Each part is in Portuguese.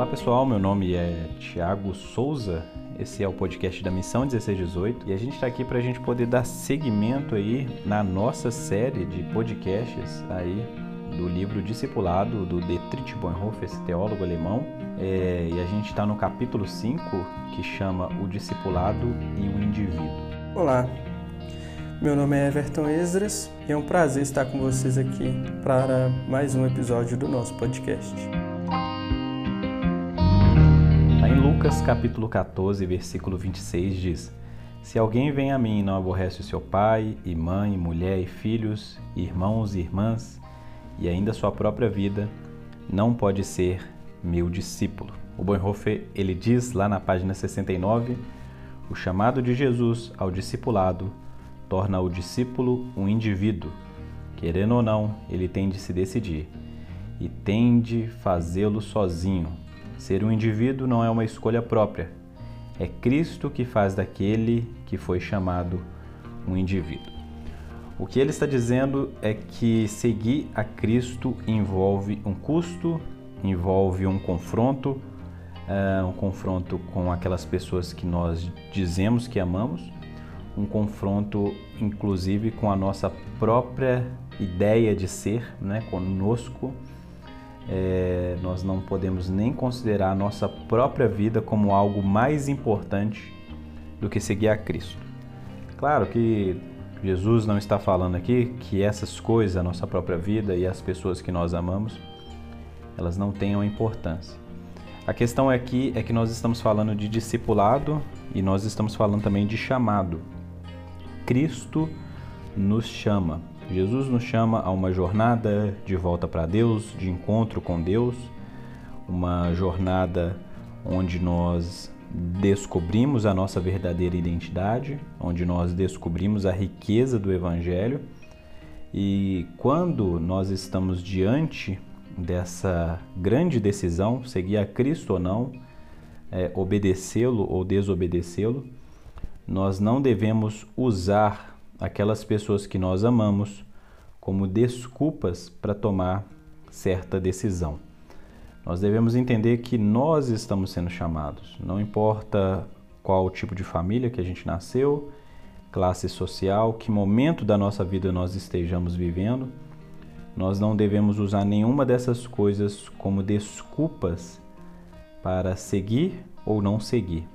Olá pessoal, meu nome é Tiago Souza, esse é o podcast da Missão 1618 e a gente está aqui para a gente poder dar seguimento aí na nossa série de podcasts aí do livro Discipulado do Dietrich Bonhoeffer, esse teólogo alemão. É, e a gente está no capítulo 5 que chama O Discipulado e o Indivíduo. Olá, meu nome é Everton Esdras e é um prazer estar com vocês aqui para mais um episódio do nosso podcast. Lucas capítulo 14, versículo 26 diz: Se alguém vem a mim e não aborrece o seu pai, e mãe, mulher e filhos, irmãos e irmãs, e ainda sua própria vida, não pode ser meu discípulo. O Bonhoeffer, ele diz lá na página 69, o chamado de Jesus ao discipulado torna o discípulo um indivíduo. Querendo ou não, ele tem de se decidir e tem de fazê-lo sozinho. Ser um indivíduo não é uma escolha própria. É Cristo que faz daquele que foi chamado um indivíduo. O que ele está dizendo é que seguir a Cristo envolve um custo, envolve um confronto, uh, um confronto com aquelas pessoas que nós dizemos que amamos um confronto, inclusive, com a nossa própria ideia de ser, né, conosco. É, nós não podemos nem considerar a nossa própria vida como algo mais importante do que seguir a Cristo. Claro que Jesus não está falando aqui que essas coisas, a nossa própria vida e as pessoas que nós amamos, elas não tenham importância. A questão aqui é que nós estamos falando de discipulado e nós estamos falando também de chamado. Cristo nos chama. Jesus nos chama a uma jornada de volta para Deus, de encontro com Deus, uma jornada onde nós descobrimos a nossa verdadeira identidade, onde nós descobrimos a riqueza do Evangelho. E quando nós estamos diante dessa grande decisão, seguir a Cristo ou não, é, obedecê-lo ou desobedecê-lo, nós não devemos usar aquelas pessoas que nós amamos como desculpas para tomar certa decisão. Nós devemos entender que nós estamos sendo chamados, não importa qual tipo de família que a gente nasceu, classe social, que momento da nossa vida nós estejamos vivendo, nós não devemos usar nenhuma dessas coisas como desculpas para seguir ou não seguir.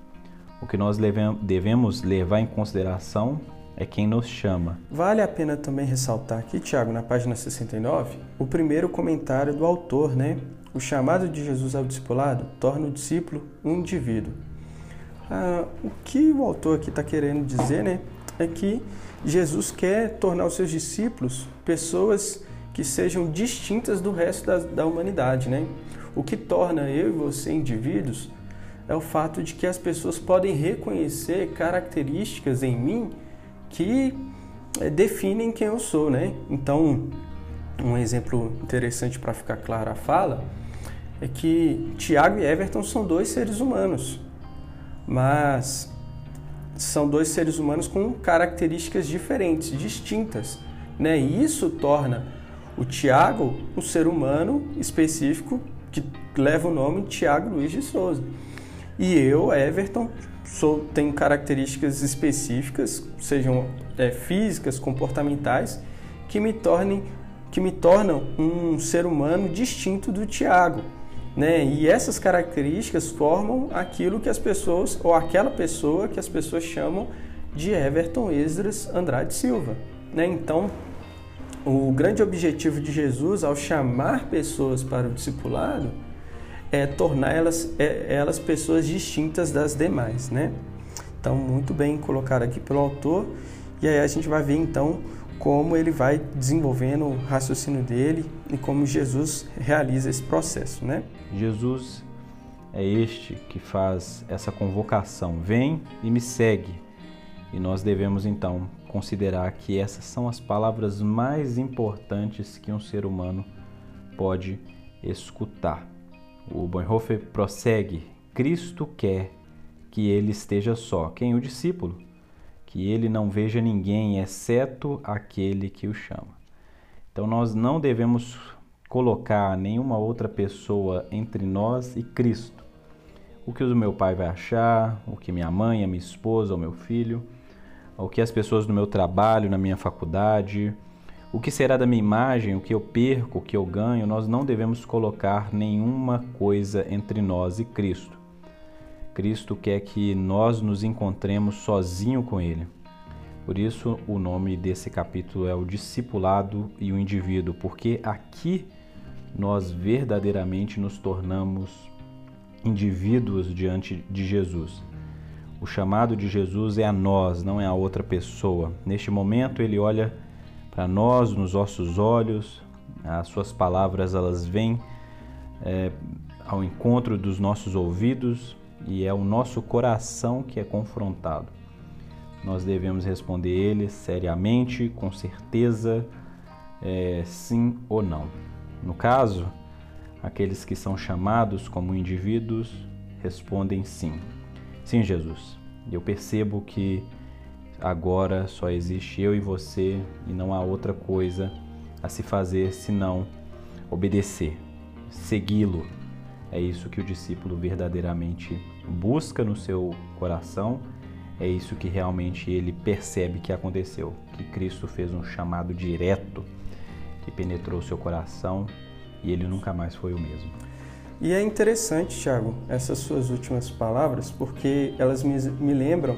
O que nós devemos levar em consideração é quem nos chama. Vale a pena também ressaltar aqui, Tiago, na página 69, o primeiro comentário do autor, né? O chamado de Jesus ao discipulado torna o discípulo um indivíduo. Ah, o que o autor aqui está querendo dizer, né? É que Jesus quer tornar os seus discípulos pessoas que sejam distintas do resto da, da humanidade, né? O que torna eu e você indivíduos é o fato de que as pessoas podem reconhecer características em mim que é, definem quem eu sou, né? Então, um exemplo interessante para ficar clara a fala é que Tiago e Everton são dois seres humanos, mas são dois seres humanos com características diferentes, distintas, né? E isso torna o Tiago um ser humano específico que leva o nome Tiago Luiz de Souza. E eu, Everton, sou, tenho características específicas, sejam é, físicas, comportamentais, que me, tornem, que me tornam um ser humano distinto do Tiago. Né? E essas características formam aquilo que as pessoas, ou aquela pessoa que as pessoas chamam de Everton Esdras Andrade Silva. Né? Então, o grande objetivo de Jesus ao chamar pessoas para o discipulado é tornar elas, é, elas pessoas distintas das demais, né? Então, muito bem colocado aqui pelo autor. E aí a gente vai ver então como ele vai desenvolvendo o raciocínio dele e como Jesus realiza esse processo, né? Jesus é este que faz essa convocação: vem e me segue. E nós devemos então considerar que essas são as palavras mais importantes que um ser humano pode escutar. O Bonhoeffer prossegue: Cristo quer que ele esteja só. Quem? O discípulo. Que ele não veja ninguém exceto aquele que o chama. Então nós não devemos colocar nenhuma outra pessoa entre nós e Cristo. O que o meu pai vai achar, o que minha mãe, a minha esposa, o meu filho, o que as pessoas no meu trabalho, na minha faculdade, o que será da minha imagem, o que eu perco, o que eu ganho, nós não devemos colocar nenhuma coisa entre nós e Cristo. Cristo quer que nós nos encontremos sozinho com Ele. Por isso, o nome desse capítulo é o discipulado e o indivíduo, porque aqui nós verdadeiramente nos tornamos indivíduos diante de Jesus. O chamado de Jesus é a nós, não é a outra pessoa. Neste momento, ele olha para nós nos nossos olhos, as suas palavras elas vêm é, ao encontro dos nossos ouvidos e é o nosso coração que é confrontado nós devemos responder ele seriamente, com certeza, é, sim ou não. No caso, aqueles que são chamados como indivíduos respondem sim. Sim, Jesus. Eu percebo que agora só existe eu e você e não há outra coisa a se fazer senão obedecer, segui-lo. É isso que o discípulo verdadeiramente busca no seu coração é isso que realmente ele percebe que aconteceu, que Cristo fez um chamado direto que penetrou seu coração e ele nunca mais foi o mesmo. E é interessante, Tiago, essas suas últimas palavras, porque elas me, me lembram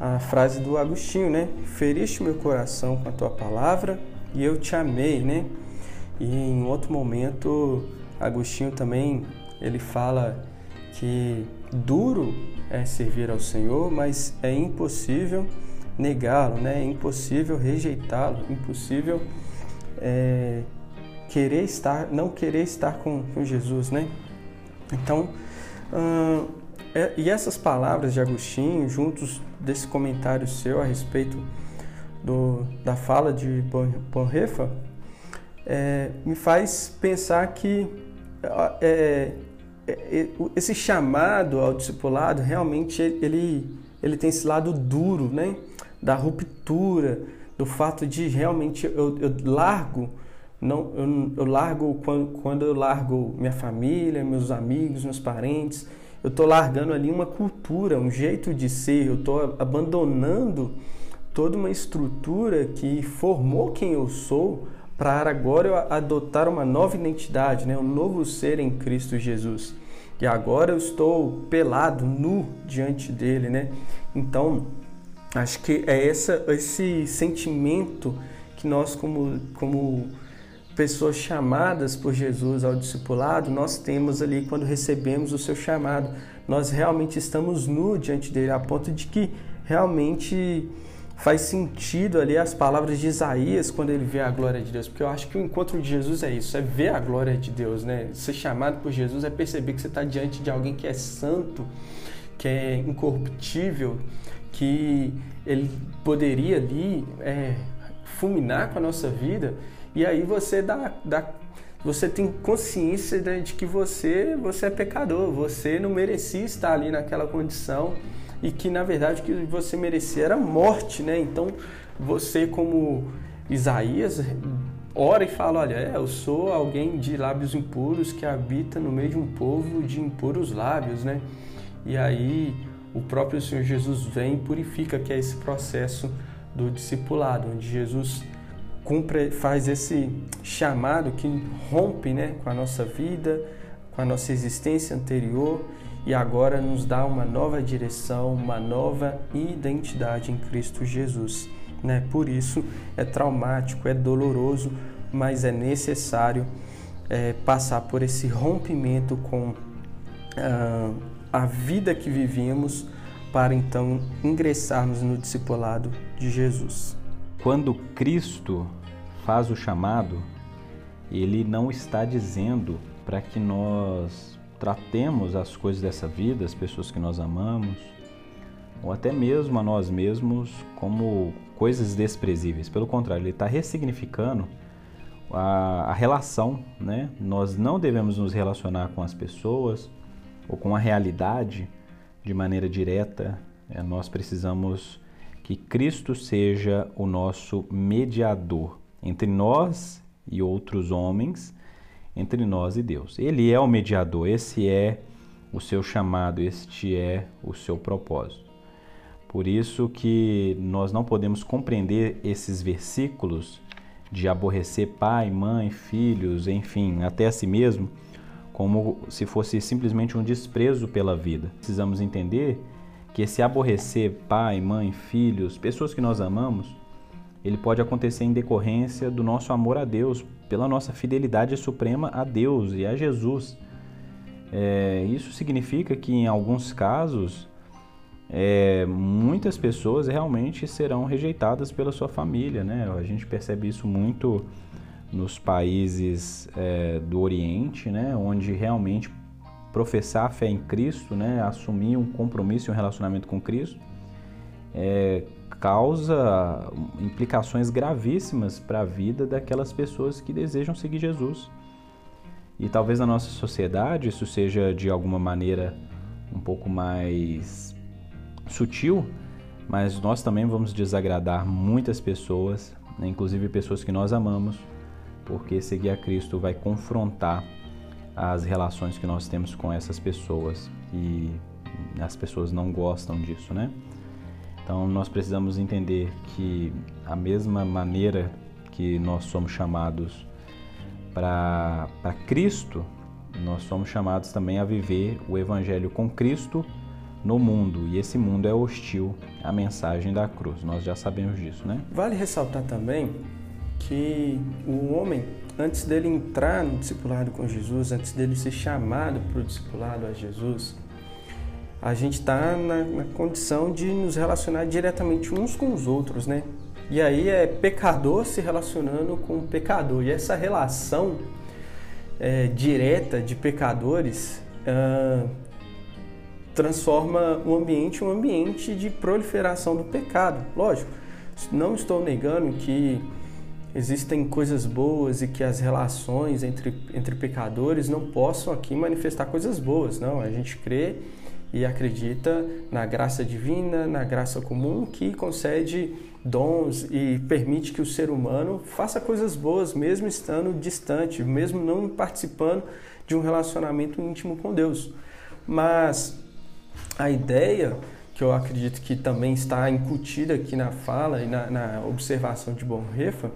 a frase do Agostinho, né? Feriste meu coração com a tua palavra e eu te amei, né? E em outro momento, Agostinho também ele fala que duro é servir ao Senhor, mas é impossível negá-lo, né? É impossível rejeitá-lo, impossível é, querer estar, não querer estar com, com Jesus, né? Então, hum, e essas palavras de Agostinho, juntos desse comentário seu a respeito do, da fala de Bonhoeffer, é, me faz pensar que é, é, é, esse chamado ao discipulado realmente ele, ele tem esse lado duro, né? Da ruptura, do fato de realmente eu, eu largo, não, eu, eu largo quando, quando eu largo minha família, meus amigos, meus parentes, eu estou largando ali uma cultura, um jeito de ser, eu estou abandonando toda uma estrutura que formou quem eu sou para agora eu adotar uma nova identidade, né? um novo ser em Cristo Jesus. E agora eu estou pelado, nu diante dele, né? Então, acho que é essa, esse sentimento que nós, como, como pessoas chamadas por Jesus ao discipulado, nós temos ali quando recebemos o seu chamado. Nós realmente estamos nu diante dele, a ponto de que realmente faz sentido ali as palavras de Isaías quando ele vê a glória de Deus, porque eu acho que o encontro de Jesus é isso, é ver a glória de Deus, né? Ser chamado por Jesus é perceber que você está diante de alguém que é santo, que é incorruptível, que ele poderia ali é, fulminar com a nossa vida, e aí você dá, dá você tem consciência de que você, você é pecador, você não merecia estar ali naquela condição e que na verdade o que você merecia era morte, né? Então você como Isaías ora e fala, olha, é, eu sou alguém de lábios impuros que habita no meio de um povo de impuros lábios, né? E aí o próprio Senhor Jesus vem e purifica, que é esse processo do discipulado, onde Jesus cumpre, faz esse chamado que rompe né, com a nossa vida, com a nossa existência anterior e agora nos dá uma nova direção, uma nova identidade em Cristo Jesus. Né? Por isso é traumático, é doloroso, mas é necessário é, passar por esse rompimento com ah, a vida que vivíamos para então ingressarmos no discipulado de Jesus. Quando Cristo faz o chamado, ele não está dizendo para que nós tratemos as coisas dessa vida, as pessoas que nós amamos, ou até mesmo a nós mesmos como coisas desprezíveis. Pelo contrário, ele está ressignificando a, a, relação, né? Nós não devemos nos relacionar com as pessoas ou com a realidade de maneira direta. É, nós precisamos que Cristo seja o nosso mediador entre nós e outros homens entre nós e Deus. Ele é o mediador, esse é o seu chamado, este é o seu propósito. Por isso que nós não podemos compreender esses versículos de aborrecer pai, mãe, filhos, enfim, até a si mesmo, como se fosse simplesmente um desprezo pela vida. Precisamos entender que esse aborrecer pai, mãe, filhos, pessoas que nós amamos, ele pode acontecer em decorrência do nosso amor a Deus, pela nossa fidelidade suprema a Deus e a Jesus. É, isso significa que em alguns casos é, muitas pessoas realmente serão rejeitadas pela sua família, né? A gente percebe isso muito nos países é, do Oriente, né? Onde realmente professar a fé em Cristo, né? Assumir um compromisso e um relacionamento com Cristo é, causa implicações gravíssimas para a vida daquelas pessoas que desejam seguir Jesus. E talvez na nossa sociedade isso seja de alguma maneira um pouco mais sutil, mas nós também vamos desagradar muitas pessoas, né? inclusive pessoas que nós amamos, porque seguir a Cristo vai confrontar as relações que nós temos com essas pessoas e as pessoas não gostam disso, né? Então nós precisamos entender que a mesma maneira que nós somos chamados para Cristo, nós somos chamados também a viver o Evangelho com Cristo no mundo. E esse mundo é hostil à mensagem da cruz. Nós já sabemos disso, né? Vale ressaltar também que o homem, antes dele entrar no discipulado com Jesus, antes dele ser chamado para o discipulado a Jesus, a gente está na, na condição de nos relacionar diretamente uns com os outros, né? E aí é pecador se relacionando com pecador. E essa relação é, direta de pecadores uh, transforma o ambiente um ambiente de proliferação do pecado. Lógico, não estou negando que existem coisas boas e que as relações entre, entre pecadores não possam aqui manifestar coisas boas. Não, a gente crê e acredita na graça divina, na graça comum que concede dons e permite que o ser humano faça coisas boas mesmo estando distante, mesmo não participando de um relacionamento íntimo com Deus. Mas a ideia que eu acredito que também está incutida aqui na fala e na, na observação de Bonhoeffer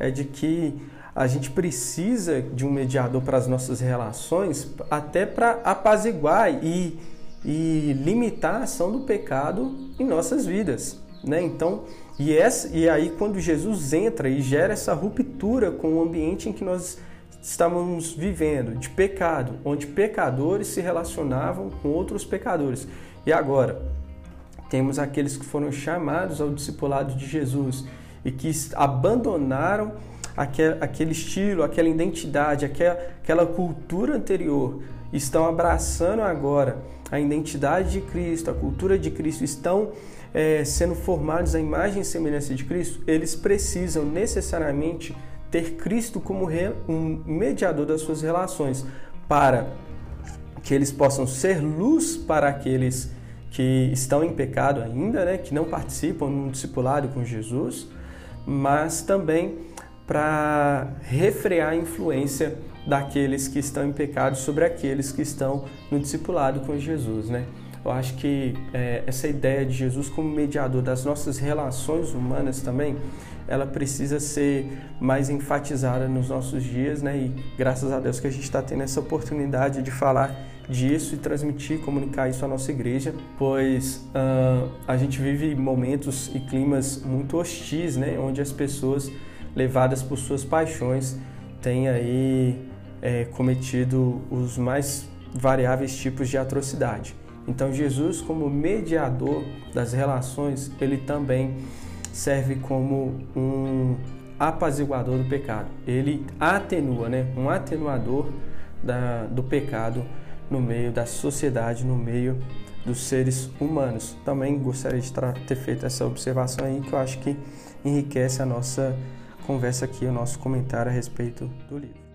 é de que a gente precisa de um mediador para as nossas relações, até para apaziguar e e limitar a ação do pecado em nossas vidas, né? Então, e, essa, e aí quando Jesus entra e gera essa ruptura com o ambiente em que nós estávamos vivendo, de pecado, onde pecadores se relacionavam com outros pecadores. E agora, temos aqueles que foram chamados ao discipulado de Jesus e que abandonaram aquele estilo, aquela identidade, aquela cultura anterior, estão abraçando agora a identidade de Cristo, a cultura de Cristo, estão é, sendo formados à imagem e semelhança de Cristo, eles precisam necessariamente ter Cristo como um mediador das suas relações, para que eles possam ser luz para aqueles que estão em pecado ainda, né, que não participam no discipulado com Jesus, mas também para refrear a influência daqueles que estão em pecado sobre aqueles que estão no discipulado com Jesus, né? Eu acho que é, essa ideia de Jesus como mediador das nossas relações humanas também, ela precisa ser mais enfatizada nos nossos dias, né? E graças a Deus que a gente está tendo essa oportunidade de falar disso e transmitir, comunicar isso à nossa igreja, pois uh, a gente vive momentos e climas muito hostis, né? Onde as pessoas levadas por suas paixões têm aí é, cometido os mais variáveis tipos de atrocidade. Então, Jesus, como mediador das relações, ele também serve como um apaziguador do pecado. Ele atenua, né? um atenuador da, do pecado no meio da sociedade, no meio dos seres humanos. Também gostaria de ter feito essa observação aí que eu acho que enriquece a nossa conversa aqui, o nosso comentário a respeito do livro.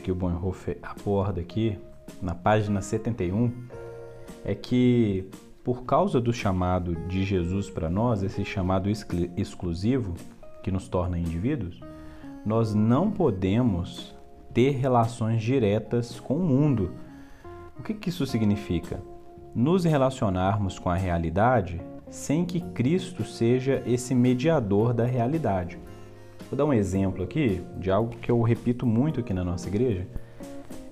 Que o Bonhoeffer aborda aqui, na página 71, é que por causa do chamado de Jesus para nós, esse chamado exclusivo que nos torna indivíduos, nós não podemos ter relações diretas com o mundo. O que, que isso significa? Nos relacionarmos com a realidade sem que Cristo seja esse mediador da realidade. Vou dar um exemplo aqui de algo que eu repito muito aqui na nossa igreja,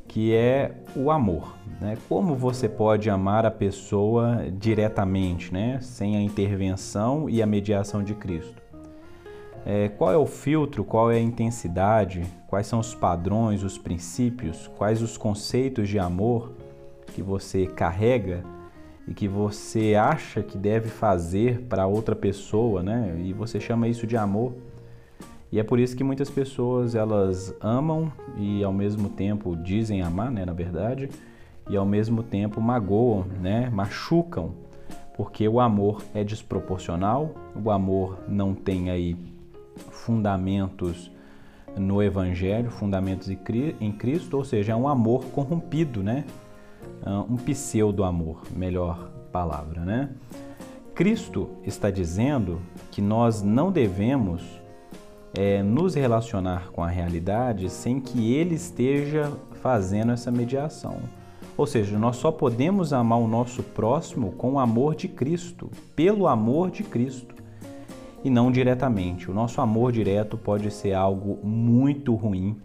que é o amor. Né? Como você pode amar a pessoa diretamente, né? sem a intervenção e a mediação de Cristo? É, qual é o filtro, qual é a intensidade, quais são os padrões, os princípios, quais os conceitos de amor que você carrega e que você acha que deve fazer para outra pessoa, né? E você chama isso de amor. E é por isso que muitas pessoas elas amam e ao mesmo tempo dizem amar, né, na verdade, e ao mesmo tempo magoam, né, machucam, porque o amor é desproporcional, o amor não tem aí fundamentos no evangelho, fundamentos em Cristo, ou seja, é um amor corrompido, né? Ah, um pseudo amor, melhor palavra, né? Cristo está dizendo que nós não devemos é, nos relacionar com a realidade sem que Ele esteja fazendo essa mediação. Ou seja, nós só podemos amar o nosso próximo com o amor de Cristo, pelo amor de Cristo, e não diretamente. O nosso amor direto pode ser algo muito ruim,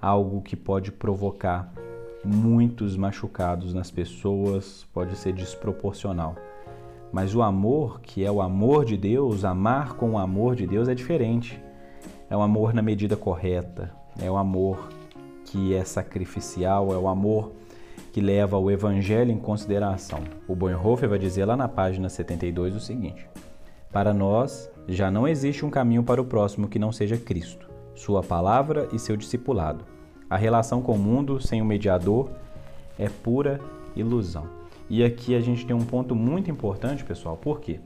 algo que pode provocar muitos machucados nas pessoas, pode ser desproporcional. Mas o amor, que é o amor de Deus, amar com o amor de Deus é diferente. É um amor na medida correta, é um amor que é sacrificial, é um amor que leva o evangelho em consideração. O Bonhoeffer vai dizer lá na página 72 o seguinte: Para nós já não existe um caminho para o próximo que não seja Cristo, sua palavra e seu discipulado. A relação com o mundo sem o mediador é pura ilusão. E aqui a gente tem um ponto muito importante, pessoal. Por quê?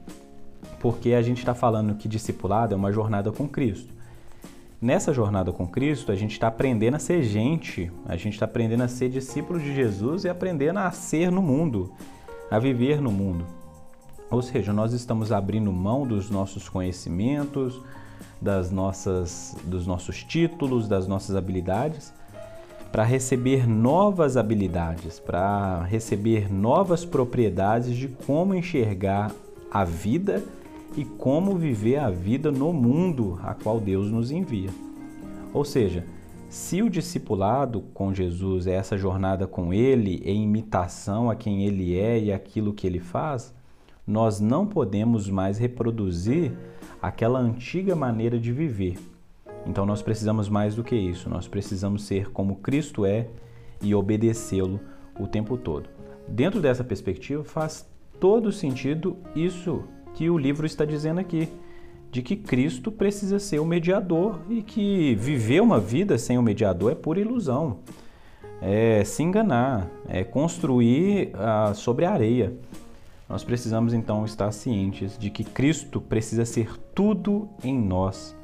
Porque a gente está falando que discipulado é uma jornada com Cristo. Nessa jornada com Cristo, a gente está aprendendo a ser gente, a gente está aprendendo a ser discípulo de Jesus e aprendendo a ser no mundo, a viver no mundo. Ou seja, nós estamos abrindo mão dos nossos conhecimentos, das nossas, dos nossos títulos, das nossas habilidades para receber novas habilidades, para receber novas propriedades de como enxergar a vida e como viver a vida no mundo a qual Deus nos envia. Ou seja, se o discipulado com Jesus é essa jornada com Ele, em imitação a quem Ele é e aquilo que Ele faz, nós não podemos mais reproduzir aquela antiga maneira de viver então nós precisamos mais do que isso, nós precisamos ser como Cristo é e obedecê-lo o tempo todo. Dentro dessa perspectiva, faz todo sentido isso que o livro está dizendo aqui, de que Cristo precisa ser o mediador e que viver uma vida sem o mediador é pura ilusão, é se enganar, é construir ah, sobre a areia. Nós precisamos então estar cientes de que Cristo precisa ser tudo em nós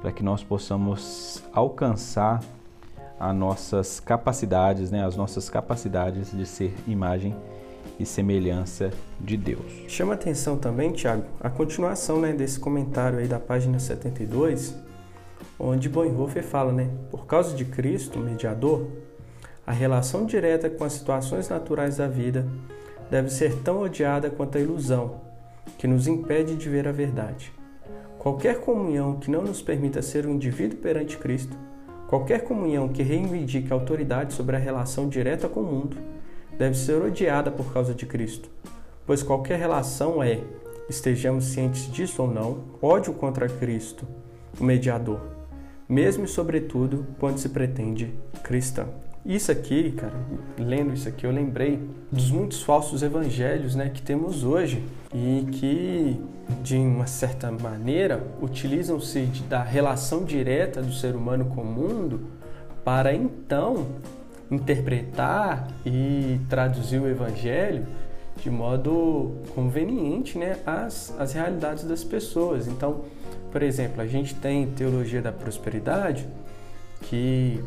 para que nós possamos alcançar as nossas capacidades, né, as nossas capacidades de ser imagem e semelhança de Deus. Chama atenção também, Tiago, a continuação né, desse comentário aí da página 72, onde Bonhoeffer fala, né, por causa de Cristo, mediador, a relação direta com as situações naturais da vida deve ser tão odiada quanto a ilusão, que nos impede de ver a verdade. Qualquer comunhão que não nos permita ser um indivíduo perante Cristo, qualquer comunhão que reivindique autoridade sobre a relação direta com o mundo, deve ser odiada por causa de Cristo, pois qualquer relação é, estejamos cientes disso ou não, ódio contra Cristo, o mediador, mesmo e sobretudo quando se pretende cristão. Isso aqui, cara, lendo isso aqui, eu lembrei dos muitos falsos evangelhos né, que temos hoje e que, de uma certa maneira, utilizam-se da relação direta do ser humano com o mundo para então interpretar e traduzir o evangelho de modo conveniente né, às, às realidades das pessoas. Então, por exemplo, a gente tem teologia da prosperidade que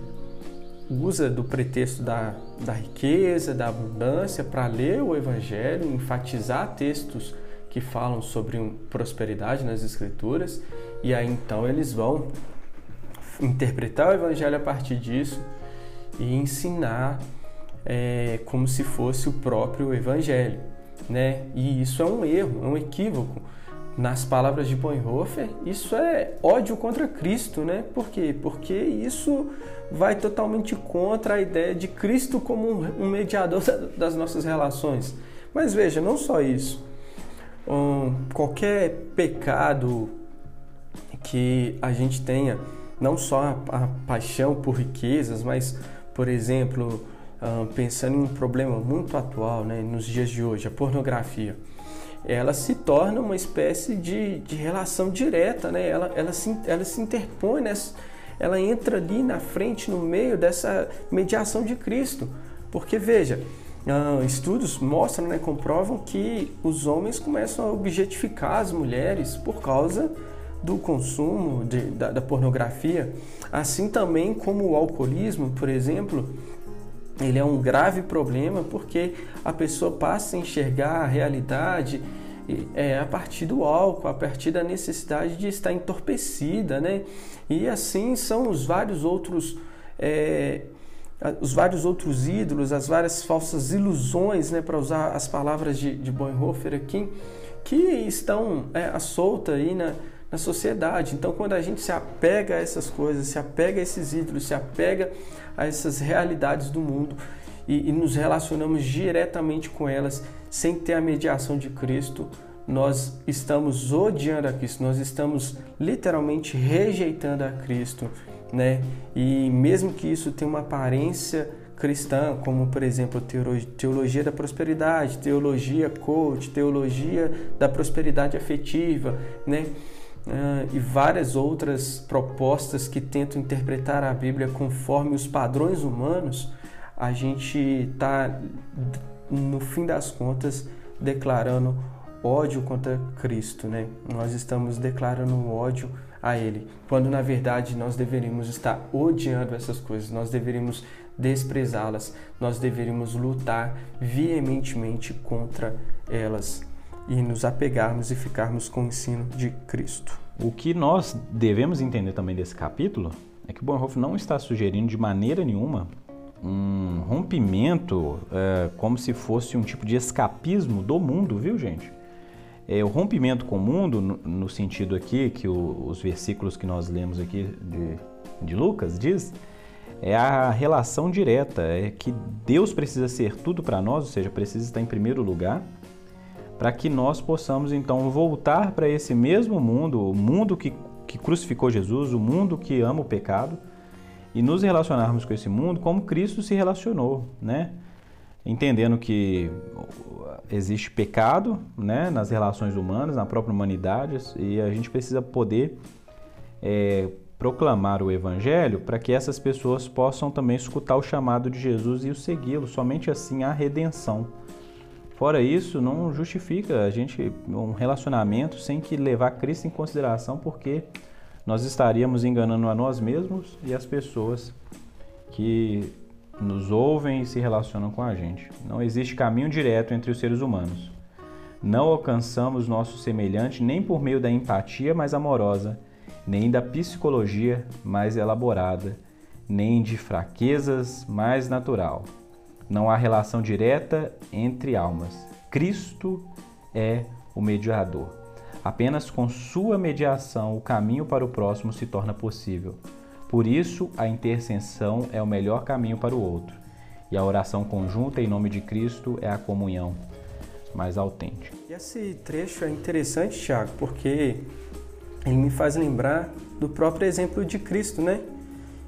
usa do pretexto da, da riqueza, da abundância, para ler o Evangelho, enfatizar textos que falam sobre prosperidade nas Escrituras, e aí então eles vão interpretar o Evangelho a partir disso e ensinar é, como se fosse o próprio Evangelho, né? E isso é um erro, é um equívoco. Nas palavras de Bonhoeffer, isso é ódio contra Cristo, né? Por quê? Porque isso vai totalmente contra a ideia de Cristo como um mediador das nossas relações. Mas veja, não só isso. Um, qualquer pecado que a gente tenha, não só a, a paixão por riquezas, mas, por exemplo, pensando em um problema muito atual né, nos dias de hoje, a pornografia ela se torna uma espécie de, de relação direta, né? ela, ela, se, ela se interpõe, nessa, ela entra ali na frente, no meio dessa mediação de Cristo. Porque veja, estudos mostram, né, comprovam que os homens começam a objetificar as mulheres por causa do consumo de, da, da pornografia, assim também como o alcoolismo, por exemplo, ele é um grave problema porque a pessoa passa a enxergar a realidade é, a partir do álcool, a partir da necessidade de estar entorpecida, né? E assim são os vários outros é, os vários outros ídolos, as várias falsas ilusões, né, para usar as palavras de, de Bonhoeffer aqui, que estão é, à solta aí na, na sociedade. Então, quando a gente se apega a essas coisas, se apega a esses ídolos, se apega a essas realidades do mundo e, e nos relacionamos diretamente com elas sem ter a mediação de Cristo, nós estamos odiando a Cristo, nós estamos literalmente rejeitando a Cristo, né? E mesmo que isso tenha uma aparência cristã, como por exemplo teologia da prosperidade, teologia coach, teologia da prosperidade afetiva, né? Uh, e várias outras propostas que tentam interpretar a Bíblia conforme os padrões humanos, a gente está, no fim das contas, declarando ódio contra Cristo, né? Nós estamos declarando ódio a Ele, quando na verdade nós deveríamos estar odiando essas coisas, nós deveríamos desprezá-las, nós deveríamos lutar veementemente contra elas e nos apegarmos e ficarmos com o ensino de Cristo. O que nós devemos entender também desse capítulo é que Bonhoeffer não está sugerindo de maneira nenhuma um rompimento é, como se fosse um tipo de escapismo do mundo, viu, gente? É, o rompimento com o mundo, no, no sentido aqui que o, os versículos que nós lemos aqui de, de Lucas diz, é a relação direta, é que Deus precisa ser tudo para nós, ou seja, precisa estar em primeiro lugar para que nós possamos então voltar para esse mesmo mundo, o mundo que, que crucificou Jesus, o mundo que ama o pecado, e nos relacionarmos com esse mundo como Cristo se relacionou, né? Entendendo que existe pecado né, nas relações humanas, na própria humanidade, e a gente precisa poder é, proclamar o Evangelho para que essas pessoas possam também escutar o chamado de Jesus e o segui-lo. Somente assim há redenção. Fora isso, não justifica a gente um relacionamento sem que levar Cristo em consideração, porque nós estaríamos enganando a nós mesmos e as pessoas que nos ouvem e se relacionam com a gente. Não existe caminho direto entre os seres humanos. Não alcançamos nosso semelhante nem por meio da empatia mais amorosa, nem da psicologia mais elaborada, nem de fraquezas mais natural. Não há relação direta entre almas. Cristo é o mediador. Apenas com sua mediação o caminho para o próximo se torna possível. Por isso, a intercessão é o melhor caminho para o outro. E a oração conjunta em nome de Cristo é a comunhão mais autêntica. Esse trecho é interessante, Tiago, porque ele me faz lembrar do próprio exemplo de Cristo, né?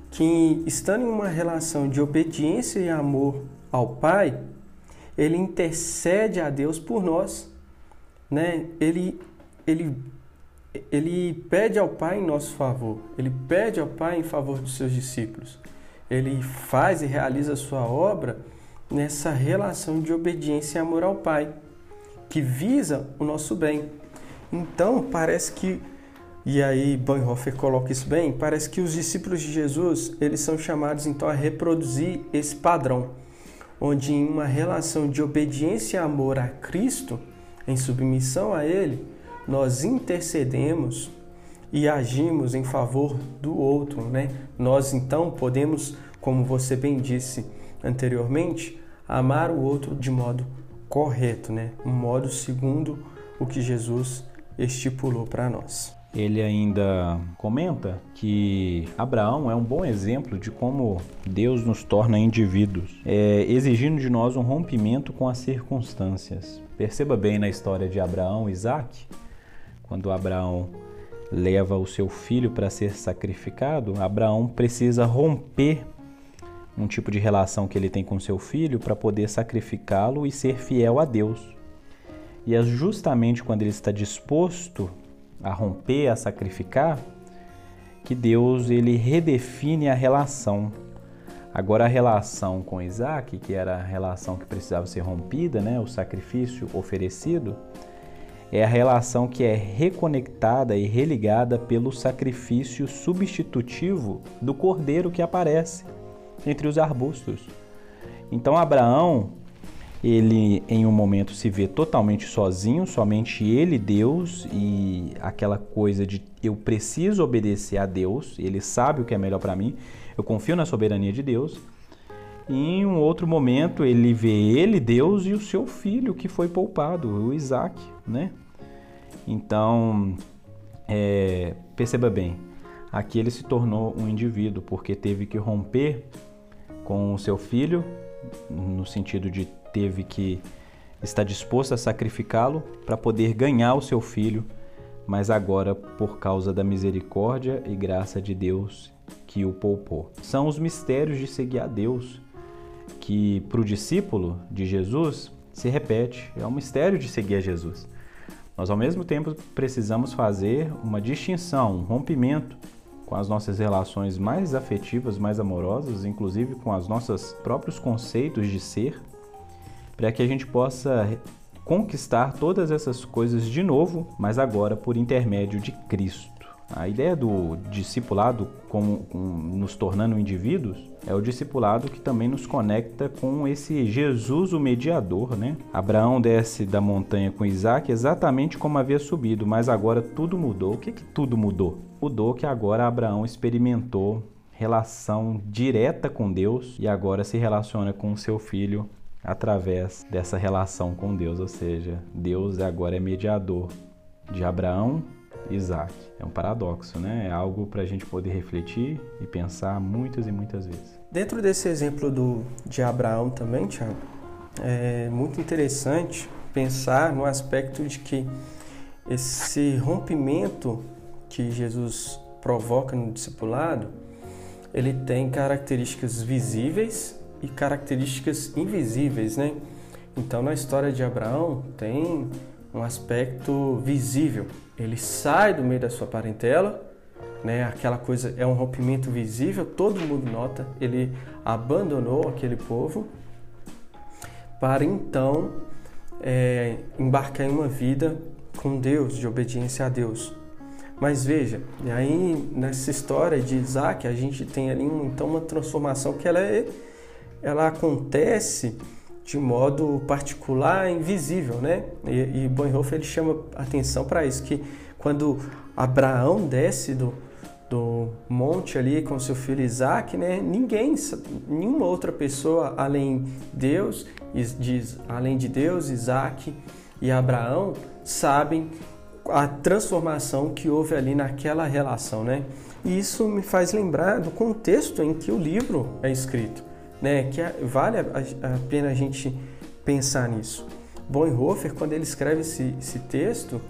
Que estando em uma relação de obediência e amor ao Pai, ele intercede a Deus por nós, né? Ele ele ele pede ao Pai em nosso favor, ele pede ao Pai em favor dos seus discípulos. Ele faz e realiza a sua obra nessa relação de obediência e amor ao Pai, que visa o nosso bem. Então, parece que E aí Bonhoeffer coloca isso bem, parece que os discípulos de Jesus, eles são chamados então a reproduzir esse padrão, onde em uma relação de obediência e amor a Cristo, em submissão a ele, nós intercedemos e agimos em favor do outro, né? Nós então podemos, como você bem disse anteriormente, amar o outro de modo correto, né? Um modo segundo o que Jesus estipulou para nós. Ele ainda comenta que Abraão é um bom exemplo de como Deus nos torna indivíduos, é, exigindo de nós um rompimento com as circunstâncias. Perceba bem na história de Abraão e Isaac, quando Abraão leva o seu filho para ser sacrificado, Abraão precisa romper um tipo de relação que ele tem com seu filho para poder sacrificá-lo e ser fiel a Deus. E é justamente quando ele está disposto a romper, a sacrificar, que Deus ele redefine a relação. Agora a relação com Isaac, que era a relação que precisava ser rompida, né, o sacrifício oferecido, é a relação que é reconectada e religada pelo sacrifício substitutivo do cordeiro que aparece entre os arbustos. Então Abraão ele em um momento se vê totalmente sozinho, somente ele, Deus, e aquela coisa de eu preciso obedecer a Deus, ele sabe o que é melhor para mim, eu confio na soberania de Deus. E em um outro momento ele vê ele, Deus, e o seu filho que foi poupado, o Isaac, né? Então, é, perceba bem, aqui ele se tornou um indivíduo porque teve que romper com o seu filho, no sentido de teve que estar disposto a sacrificá-lo para poder ganhar o seu filho, mas agora por causa da misericórdia e graça de Deus que o poupou. São os mistérios de seguir a Deus que para o discípulo de Jesus se repete. É um mistério de seguir a Jesus. Nós ao mesmo tempo precisamos fazer uma distinção, um rompimento com as nossas relações mais afetivas, mais amorosas, inclusive com os nossos próprios conceitos de ser para que a gente possa conquistar todas essas coisas de novo, mas agora por intermédio de Cristo. A ideia do discipulado como, como, nos tornando indivíduos é o discipulado que também nos conecta com esse Jesus, o mediador, né? Abraão desce da montanha com Isaac exatamente como havia subido, mas agora tudo mudou. O que, que tudo mudou? Mudou que agora Abraão experimentou relação direta com Deus e agora se relaciona com seu filho através dessa relação com Deus, ou seja, Deus agora é mediador de Abraão e Isaac. É um paradoxo, né? É algo para a gente poder refletir e pensar muitas e muitas vezes. Dentro desse exemplo do, de Abraão também, Tiago, é muito interessante pensar no aspecto de que esse rompimento que Jesus provoca no discipulado, ele tem características visíveis e características invisíveis, né? Então, na história de Abraão tem um aspecto visível. Ele sai do meio da sua parentela, né? Aquela coisa é um rompimento visível, todo mundo nota. Ele abandonou aquele povo para então é, embarcar em uma vida com Deus, de obediência a Deus. Mas veja, aí nessa história de Isaac a gente tem ali então uma transformação que ela é ela acontece de modo particular, invisível, né? E, e Bonhoeffer ele chama atenção para isso que quando Abraão desce do, do monte ali com seu filho Isaac, né? Ninguém, nenhuma outra pessoa além Deus, diz, além de Deus, Isaac e Abraão sabem a transformação que houve ali naquela relação, né? E isso me faz lembrar do contexto em que o livro é escrito né? Que vale a, pena a gente pensar nisso. Bonhoeffer, quando ele escreve esse, esse texto,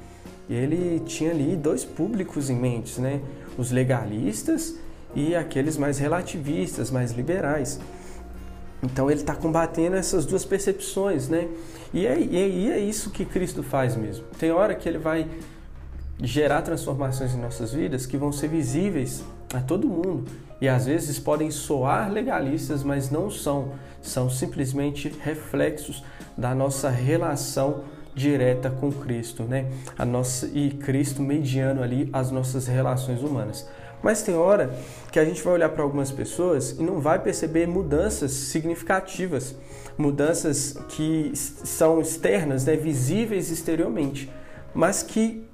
ele tinha ali dois públicos em mente, né? Os legalistas e aqueles mais relativistas, mais liberais. Então ele está combatendo essas duas percepções, né? E é, e é isso que Cristo faz mesmo. Tem hora que ele vai gerar transformações em nossas vidas que vão ser visíveis a todo mundo e às vezes podem soar legalistas, mas não são. São simplesmente reflexos da nossa relação direta com Cristo, né? A nossa e Cristo mediando ali as nossas relações humanas. Mas tem hora que a gente vai olhar para algumas pessoas e não vai perceber mudanças significativas, mudanças que são externas, né, visíveis exteriormente, mas que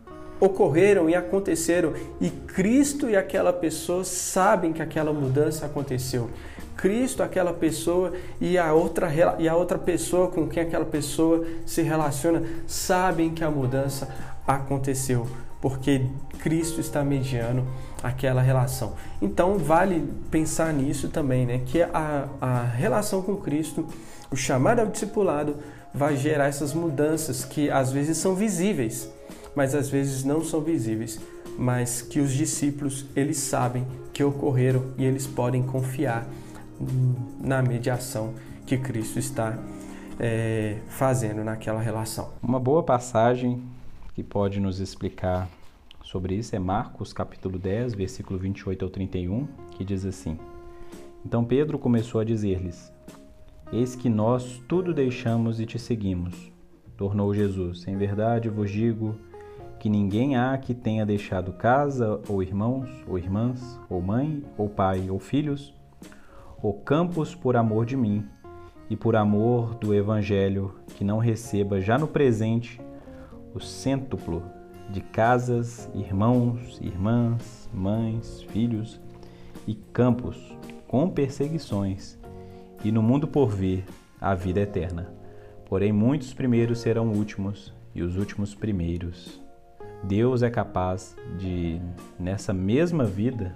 ocorreram e aconteceram e Cristo e aquela pessoa sabem que aquela mudança aconteceu. Cristo, aquela pessoa e a outra e a outra pessoa com quem aquela pessoa se relaciona sabem que a mudança aconteceu, porque Cristo está mediando aquela relação. Então vale pensar nisso também, né? Que a, a relação com Cristo, o chamado ao discipulado, vai gerar essas mudanças que às vezes são visíveis, mas às vezes não são visíveis, mas que os discípulos eles sabem que ocorreram e eles podem confiar na mediação que Cristo está é, fazendo naquela relação. Uma boa passagem que pode nos explicar sobre isso é Marcos capítulo 10, versículo 28 ao 31, que diz assim: Então Pedro começou a dizer-lhes: Eis que nós tudo deixamos e te seguimos. Tornou Jesus: Em verdade vos digo que ninguém há que tenha deixado casa, ou irmãos, ou irmãs, ou mãe, ou pai, ou filhos, ou campos por amor de mim e por amor do Evangelho, que não receba já no presente o cêntuplo de casas, irmãos, irmãs, mães, filhos e campos com perseguições, e no mundo por vir a vida eterna. Porém, muitos primeiros serão últimos e os últimos primeiros. Deus é capaz de, nessa mesma vida,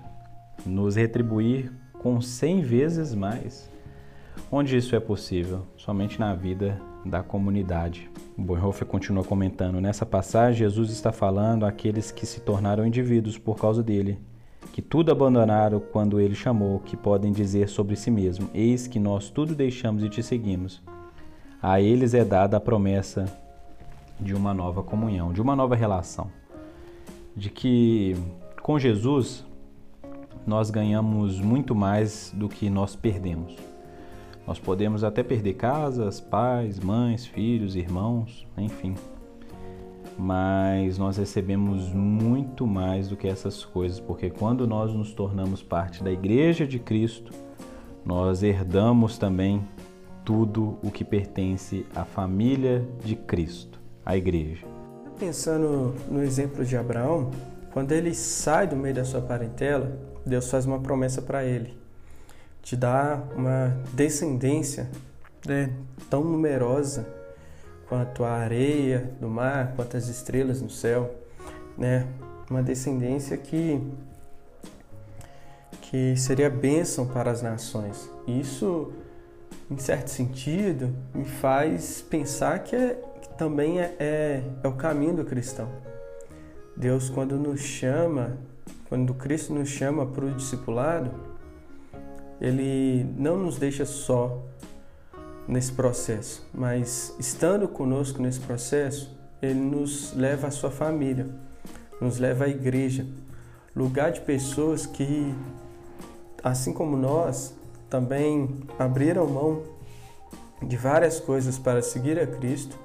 nos retribuir com cem vezes mais. Onde isso é possível? Somente na vida da comunidade. Bonhoeffer continua comentando: nessa passagem, Jesus está falando àqueles que se tornaram indivíduos por causa dele, que tudo abandonaram quando ele chamou, que podem dizer sobre si mesmo: Eis que nós tudo deixamos e te seguimos. A eles é dada a promessa de uma nova comunhão, de uma nova relação, de que com Jesus nós ganhamos muito mais do que nós perdemos. Nós podemos até perder casas, pais, mães, filhos, irmãos, enfim. Mas nós recebemos muito mais do que essas coisas, porque quando nós nos tornamos parte da Igreja de Cristo, nós herdamos também tudo o que pertence à família de Cristo, a Igreja. Pensando no exemplo de Abraão, quando ele sai do meio da sua parentela, Deus faz uma promessa para ele te dá uma descendência né, tão numerosa quanto a areia do mar, quanto as estrelas no céu, né? Uma descendência que que seria bênção para as nações. Isso, em certo sentido, me faz pensar que, é, também é, é, é o caminho do cristão. Deus, quando nos chama, quando Cristo nos chama para o discipulado, ele não nos deixa só nesse processo, mas estando conosco nesse processo, ele nos leva à sua família, nos leva à igreja, lugar de pessoas que, assim como nós, também abriram mão de várias coisas para seguir a Cristo,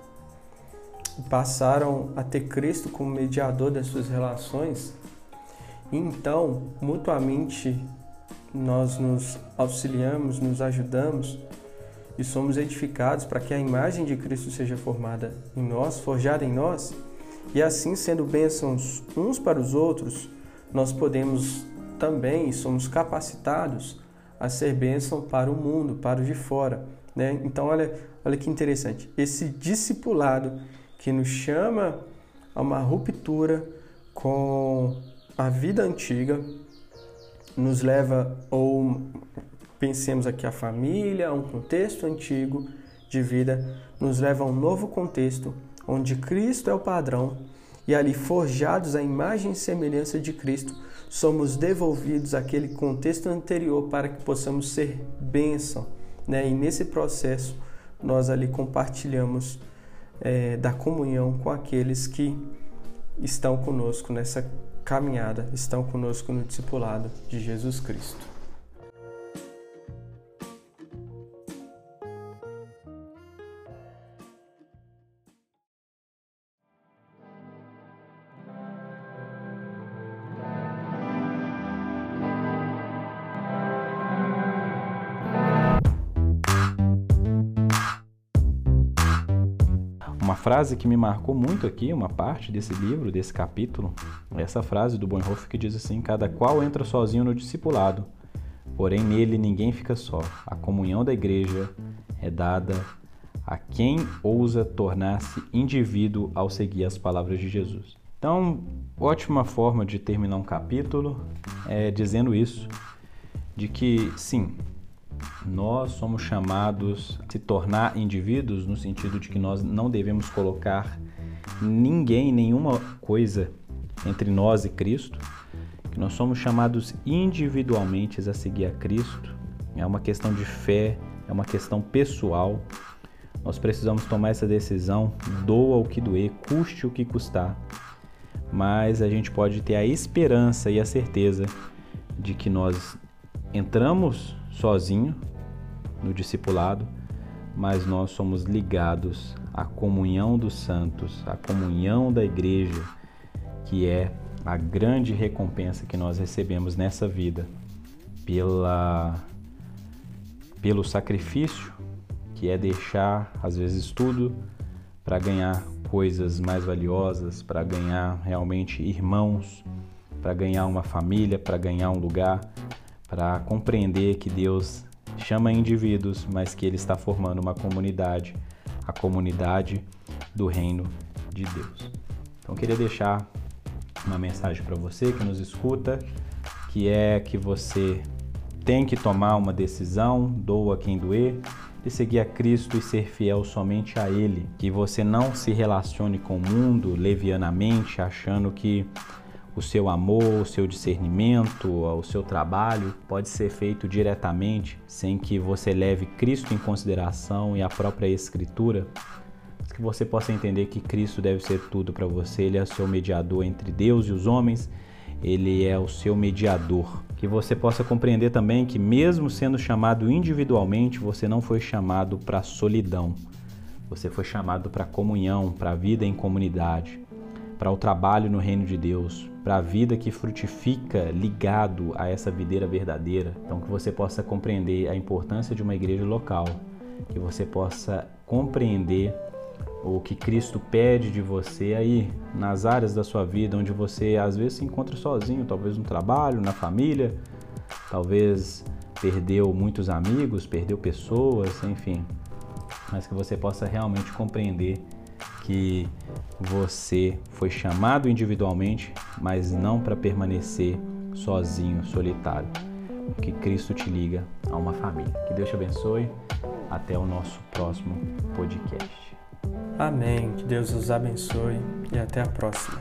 passaram a ter Cristo como mediador das suas relações, então mutuamente nós nos auxiliamos, nos ajudamos e somos edificados para que a imagem de Cristo seja formada em nós, forjada em nós, e assim sendo bênçãos uns para os outros, nós podemos também e somos capacitados a ser bênção para o mundo, para o de fora. Né? Então, olha, olha que interessante. Esse discipulado que nos chama a uma ruptura com a vida antiga, nos leva, ou pensemos aqui a família, um contexto antigo de vida, nos leva a um novo contexto onde Cristo é o padrão e ali forjados à imagem e semelhança de Cristo, somos devolvidos àquele contexto anterior para que possamos ser bênção. Né? E nesse processo, nós ali compartilhamos é, da comunhão com aqueles que estão conosco nessa caminhada estão conosco no discipulado de Jesus Cristo. Frase que me marcou muito aqui, uma parte desse livro, desse capítulo, essa frase do Bonhoeffer que diz assim: Cada qual entra sozinho no discipulado, porém nele ninguém fica só. A comunhão da igreja é dada a quem ousa tornar-se indivíduo ao seguir as palavras de Jesus. Então, ótima forma de terminar um capítulo é dizendo isso, de que sim, nós somos chamados a se tornar indivíduos no sentido de que nós não devemos colocar ninguém, nenhuma coisa entre nós e Cristo, que nós somos chamados individualmente a seguir a Cristo. É uma questão de fé, é uma questão pessoal. Nós precisamos tomar essa decisão, doa o que doer, custe o que custar. Mas a gente pode ter a esperança e a certeza de que nós entramos sozinho no discipulado, mas nós somos ligados à comunhão dos santos, à comunhão da igreja, que é a grande recompensa que nós recebemos nessa vida pela pelo sacrifício que é deixar às vezes tudo para ganhar coisas mais valiosas, para ganhar realmente irmãos, para ganhar uma família, para ganhar um lugar, para compreender que Deus chama indivíduos, mas que Ele está formando uma comunidade, a comunidade do reino de Deus. Então, queria deixar uma mensagem para você que nos escuta, que é que você tem que tomar uma decisão, doa quem doer, de seguir a Cristo e ser fiel somente a Ele. Que você não se relacione com o mundo levianamente, achando que o seu amor, o seu discernimento, o seu trabalho pode ser feito diretamente sem que você leve Cristo em consideração e a própria Escritura. Que você possa entender que Cristo deve ser tudo para você, Ele é o seu mediador entre Deus e os homens, Ele é o seu mediador. Que você possa compreender também que, mesmo sendo chamado individualmente, você não foi chamado para solidão, você foi chamado para comunhão, para a vida em comunidade para o trabalho no reino de Deus, para a vida que frutifica ligado a essa videira verdadeira. Então, que você possa compreender a importância de uma igreja local, que você possa compreender o que Cristo pede de você aí nas áreas da sua vida onde você às vezes se encontra sozinho, talvez no trabalho, na família, talvez perdeu muitos amigos, perdeu pessoas, enfim, mas que você possa realmente compreender que você foi chamado individualmente, mas não para permanecer sozinho, solitário. Que Cristo te liga a uma família. Que Deus te abençoe. Até o nosso próximo podcast. Amém. Que Deus os abençoe e até a próxima.